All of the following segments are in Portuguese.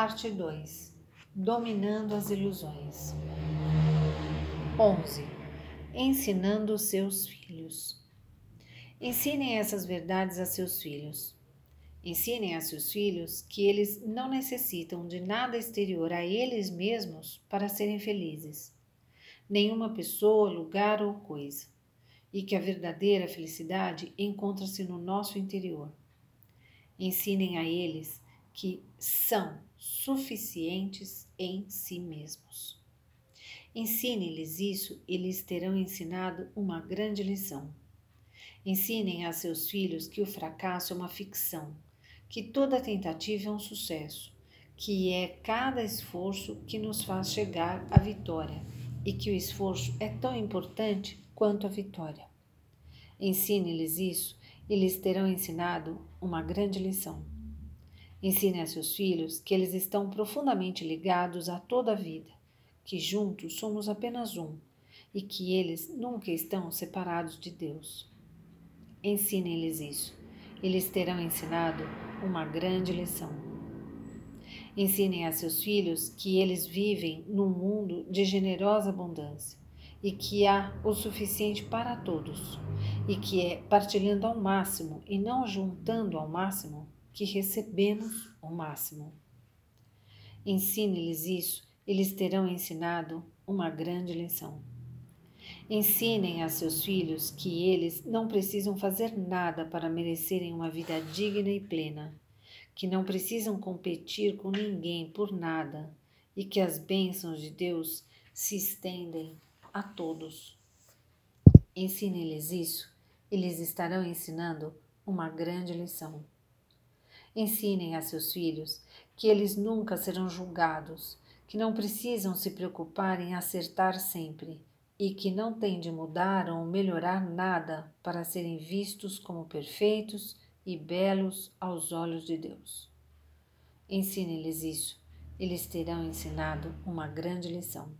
Parte 2 Dominando as ilusões. 11. Ensinando os seus filhos. Ensinem essas verdades a seus filhos. Ensinem a seus filhos que eles não necessitam de nada exterior a eles mesmos para serem felizes. Nenhuma pessoa, lugar ou coisa. E que a verdadeira felicidade encontra-se no nosso interior. Ensinem a eles que são suficientes em si mesmos. Ensine-lhes isso e lhes terão ensinado uma grande lição. Ensinem a seus filhos que o fracasso é uma ficção, que toda tentativa é um sucesso, que é cada esforço que nos faz chegar à vitória e que o esforço é tão importante quanto a vitória. Ensine-lhes isso e lhes terão ensinado uma grande lição. Ensine a seus filhos que eles estão profundamente ligados a toda a vida, que juntos somos apenas um e que eles nunca estão separados de Deus. Ensine-lhes isso. Eles terão ensinado uma grande lição. Ensinem a seus filhos que eles vivem num mundo de generosa abundância e que há o suficiente para todos, e que é partilhando ao máximo e não juntando ao máximo que recebemos o máximo. Ensine-lhes isso, eles terão ensinado uma grande lição. Ensinem a seus filhos que eles não precisam fazer nada para merecerem uma vida digna e plena, que não precisam competir com ninguém por nada e que as bênçãos de Deus se estendem a todos. Ensine-lhes isso, eles estarão ensinando uma grande lição. Ensinem a seus filhos que eles nunca serão julgados, que não precisam se preocupar em acertar sempre e que não têm de mudar ou melhorar nada para serem vistos como perfeitos e belos aos olhos de Deus. Ensine-lhes isso, eles terão ensinado uma grande lição.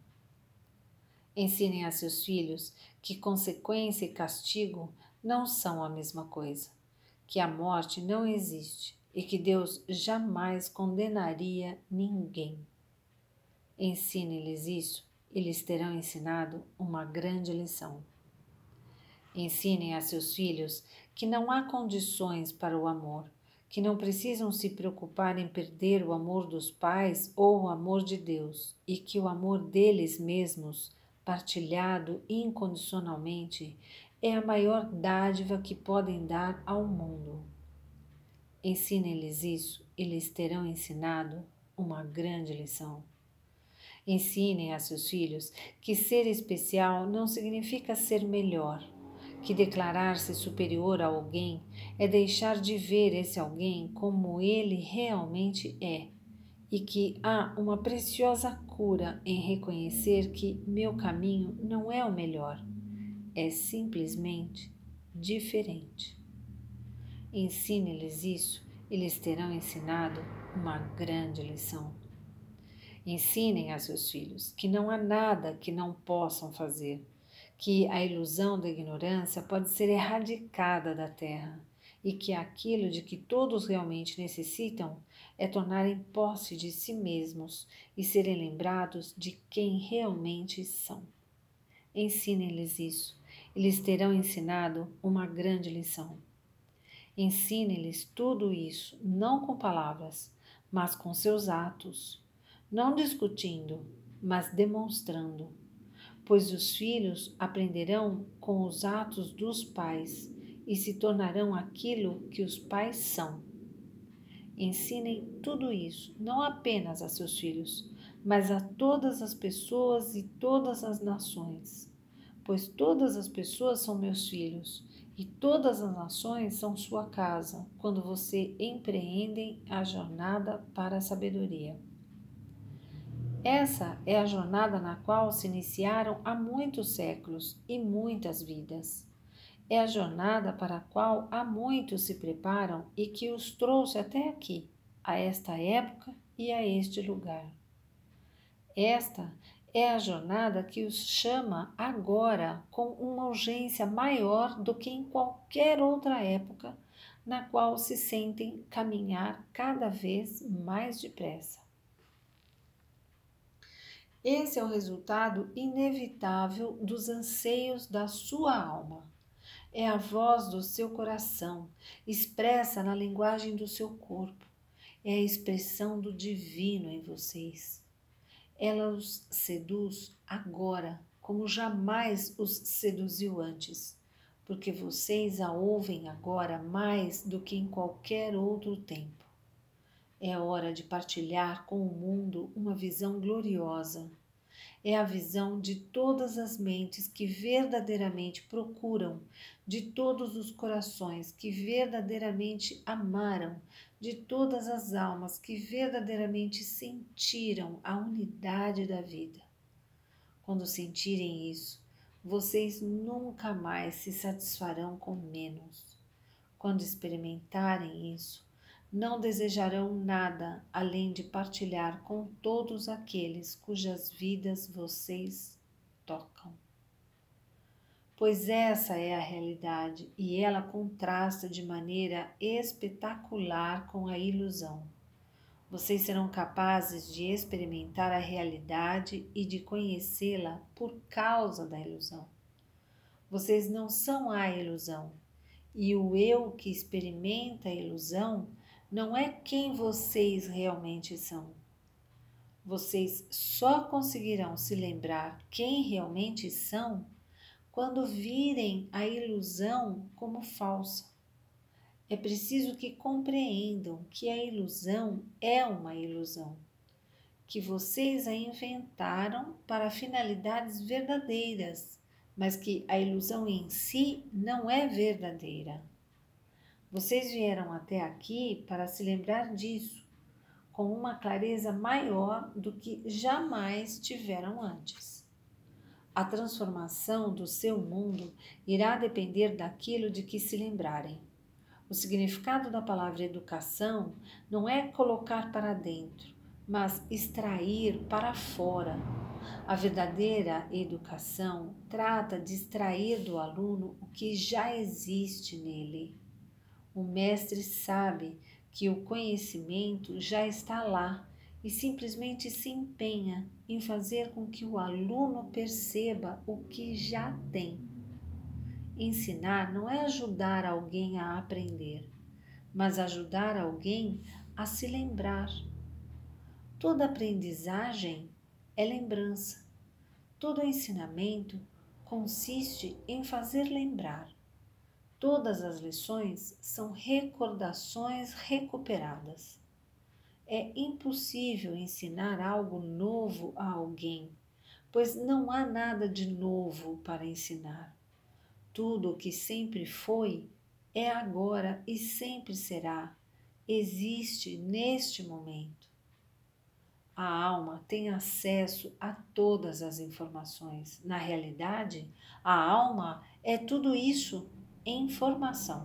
Ensinem a seus filhos que consequência e castigo não são a mesma coisa, que a morte não existe e que Deus jamais condenaria ninguém. Ensine-lhes isso e lhes terão ensinado uma grande lição. Ensinem a seus filhos que não há condições para o amor, que não precisam se preocupar em perder o amor dos pais ou o amor de Deus, e que o amor deles mesmos, partilhado incondicionalmente, é a maior dádiva que podem dar ao mundo. Ensine-lhes isso e lhes terão ensinado uma grande lição. Ensinem a seus filhos que ser especial não significa ser melhor, que declarar-se superior a alguém é deixar de ver esse alguém como ele realmente é, e que há uma preciosa cura em reconhecer que meu caminho não é o melhor, é simplesmente diferente. Ensine-lhes isso e lhes terão ensinado uma grande lição. Ensinem a seus filhos que não há nada que não possam fazer, que a ilusão da ignorância pode ser erradicada da terra e que aquilo de que todos realmente necessitam é tornarem posse de si mesmos e serem lembrados de quem realmente são. Ensinem-lhes isso, e lhes terão ensinado uma grande lição. Ensine-lhes tudo isso, não com palavras, mas com seus atos, não discutindo, mas demonstrando, pois os filhos aprenderão com os atos dos pais e se tornarão aquilo que os pais são. Ensinem tudo isso, não apenas a seus filhos, mas a todas as pessoas e todas as nações, pois todas as pessoas são meus filhos e todas as nações são sua casa quando você empreende a jornada para a sabedoria. Essa é a jornada na qual se iniciaram há muitos séculos e muitas vidas. É a jornada para a qual há muitos se preparam e que os trouxe até aqui, a esta época e a este lugar. Esta é a jornada que os chama agora com uma urgência maior do que em qualquer outra época na qual se sentem caminhar cada vez mais depressa. Esse é o resultado inevitável dos anseios da sua alma. É a voz do seu coração, expressa na linguagem do seu corpo. É a expressão do divino em vocês. Ela os seduz agora, como jamais os seduziu antes, porque vocês a ouvem agora mais do que em qualquer outro tempo. É hora de partilhar com o mundo uma visão gloriosa. É a visão de todas as mentes que verdadeiramente procuram, de todos os corações que verdadeiramente amaram, de todas as almas que verdadeiramente sentiram a unidade da vida. Quando sentirem isso, vocês nunca mais se satisfarão com menos. Quando experimentarem isso, não desejarão nada além de partilhar com todos aqueles cujas vidas vocês tocam. Pois essa é a realidade e ela contrasta de maneira espetacular com a ilusão. Vocês serão capazes de experimentar a realidade e de conhecê-la por causa da ilusão. Vocês não são a ilusão, e o eu que experimenta a ilusão não é quem vocês realmente são. Vocês só conseguirão se lembrar quem realmente são quando virem a ilusão como falsa. É preciso que compreendam que a ilusão é uma ilusão, que vocês a inventaram para finalidades verdadeiras, mas que a ilusão em si não é verdadeira. Vocês vieram até aqui para se lembrar disso, com uma clareza maior do que jamais tiveram antes. A transformação do seu mundo irá depender daquilo de que se lembrarem. O significado da palavra educação não é colocar para dentro, mas extrair para fora. A verdadeira educação trata de extrair do aluno o que já existe nele. O mestre sabe que o conhecimento já está lá e simplesmente se empenha em fazer com que o aluno perceba o que já tem. Ensinar não é ajudar alguém a aprender, mas ajudar alguém a se lembrar. Toda aprendizagem é lembrança. Todo ensinamento consiste em fazer lembrar. Todas as lições são recordações recuperadas. É impossível ensinar algo novo a alguém, pois não há nada de novo para ensinar. Tudo o que sempre foi é agora e sempre será, existe neste momento. A alma tem acesso a todas as informações. Na realidade, a alma é tudo isso em formação.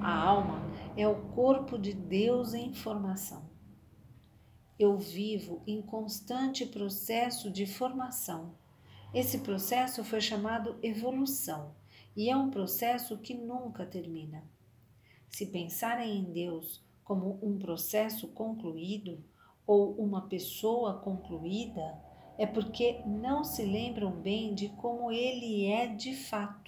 A alma é o corpo de Deus em formação. Eu vivo em constante processo de formação. Esse processo foi chamado evolução e é um processo que nunca termina. Se pensarem em Deus como um processo concluído ou uma pessoa concluída, é porque não se lembram bem de como ele é de fato.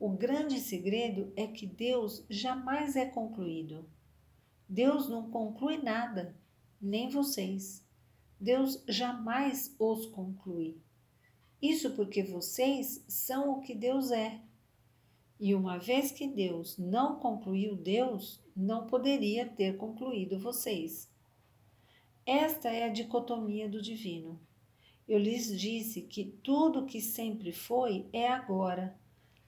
O grande segredo é que Deus jamais é concluído. Deus não conclui nada, nem vocês. Deus jamais os conclui. Isso porque vocês são o que Deus é. E uma vez que Deus não concluiu Deus, não poderia ter concluído vocês. Esta é a dicotomia do divino. Eu lhes disse que tudo que sempre foi é agora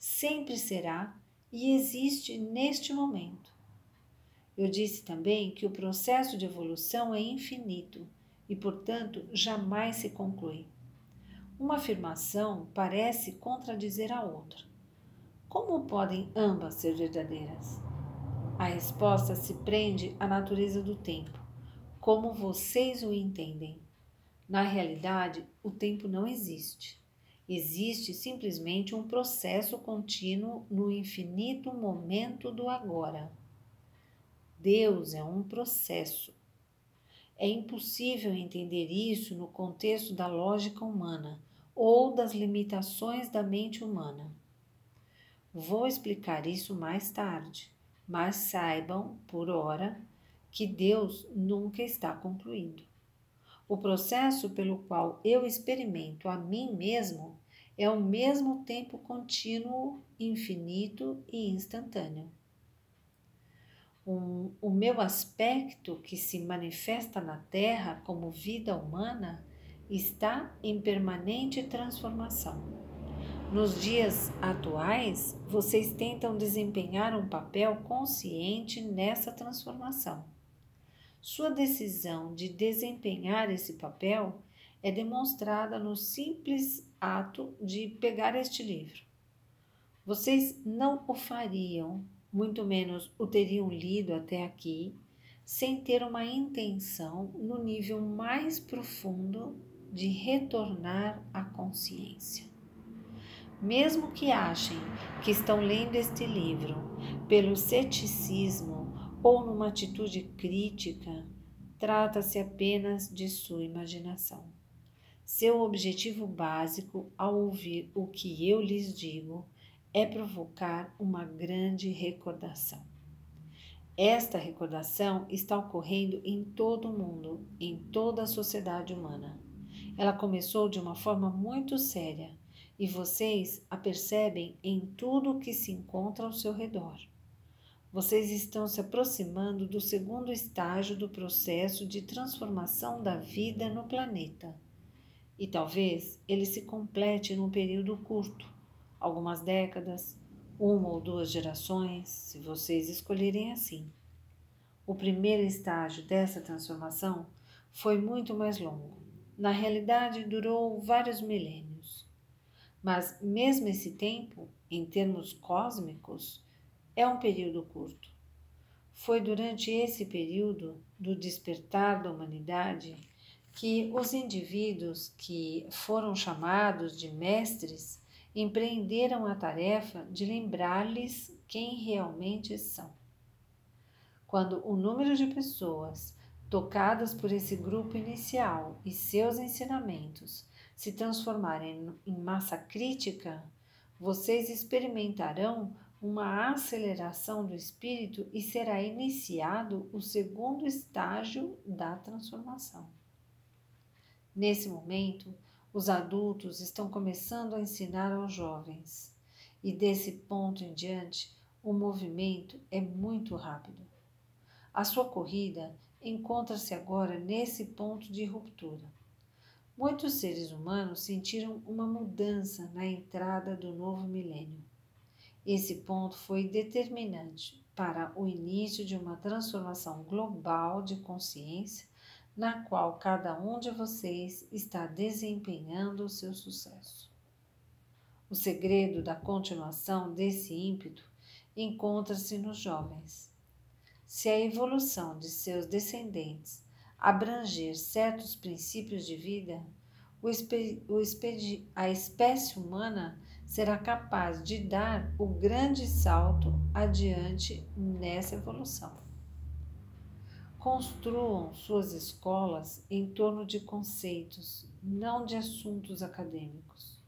sempre será e existe neste momento. Eu disse também que o processo de evolução é infinito e, portanto, jamais se conclui. Uma afirmação parece contradizer a outra. Como podem ambas ser verdadeiras? A resposta se prende à natureza do tempo, como vocês o entendem. Na realidade, o tempo não existe. Existe simplesmente um processo contínuo no infinito momento do agora. Deus é um processo. É impossível entender isso no contexto da lógica humana ou das limitações da mente humana. Vou explicar isso mais tarde, mas saibam, por hora, que Deus nunca está concluído. O processo pelo qual eu experimento a mim mesmo é ao mesmo tempo contínuo, infinito e instantâneo. Um, o meu aspecto que se manifesta na Terra como vida humana está em permanente transformação. Nos dias atuais, vocês tentam desempenhar um papel consciente nessa transformação. Sua decisão de desempenhar esse papel é demonstrada no simples ato de pegar este livro. Vocês não o fariam, muito menos o teriam lido até aqui, sem ter uma intenção no nível mais profundo de retornar à consciência. Mesmo que achem que estão lendo este livro pelo ceticismo ou numa atitude crítica, trata-se apenas de sua imaginação. Seu objetivo básico ao ouvir o que eu lhes digo é provocar uma grande recordação. Esta recordação está ocorrendo em todo o mundo, em toda a sociedade humana. Ela começou de uma forma muito séria e vocês a percebem em tudo o que se encontra ao seu redor. Vocês estão se aproximando do segundo estágio do processo de transformação da vida no planeta. E talvez ele se complete num período curto, algumas décadas, uma ou duas gerações, se vocês escolherem assim. O primeiro estágio dessa transformação foi muito mais longo. Na realidade, durou vários milênios. Mas, mesmo esse tempo, em termos cósmicos, é um período curto. Foi durante esse período do despertar da humanidade que os indivíduos que foram chamados de mestres empreenderam a tarefa de lembrar-lhes quem realmente são. Quando o número de pessoas tocadas por esse grupo inicial e seus ensinamentos se transformarem em massa crítica, vocês experimentarão uma aceleração do espírito e será iniciado o segundo estágio da transformação. Nesse momento, os adultos estão começando a ensinar aos jovens, e desse ponto em diante, o movimento é muito rápido. A sua corrida encontra-se agora nesse ponto de ruptura. Muitos seres humanos sentiram uma mudança na entrada do novo milênio. Esse ponto foi determinante para o início de uma transformação global de consciência na qual cada um de vocês está desempenhando o seu sucesso. O segredo da continuação desse ímpeto encontra-se nos jovens. Se a evolução de seus descendentes abranger certos princípios de vida, a espécie humana será capaz de dar o grande salto adiante nessa evolução. Construam suas escolas em torno de conceitos, não de assuntos acadêmicos.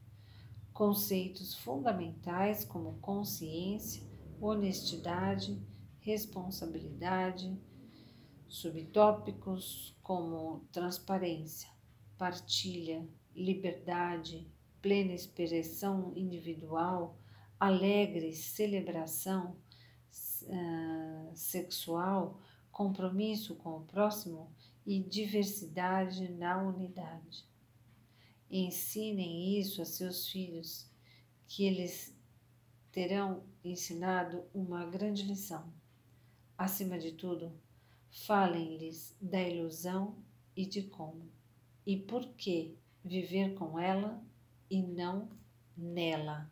Conceitos fundamentais como consciência, honestidade, responsabilidade, subtópicos como transparência, partilha, liberdade, plena expressão individual, alegre celebração uh, sexual, compromisso com o próximo e diversidade na unidade. Ensinem isso a seus filhos, que eles terão ensinado uma grande lição. Acima de tudo, falem-lhes da ilusão e de como e por que viver com ela e não nela.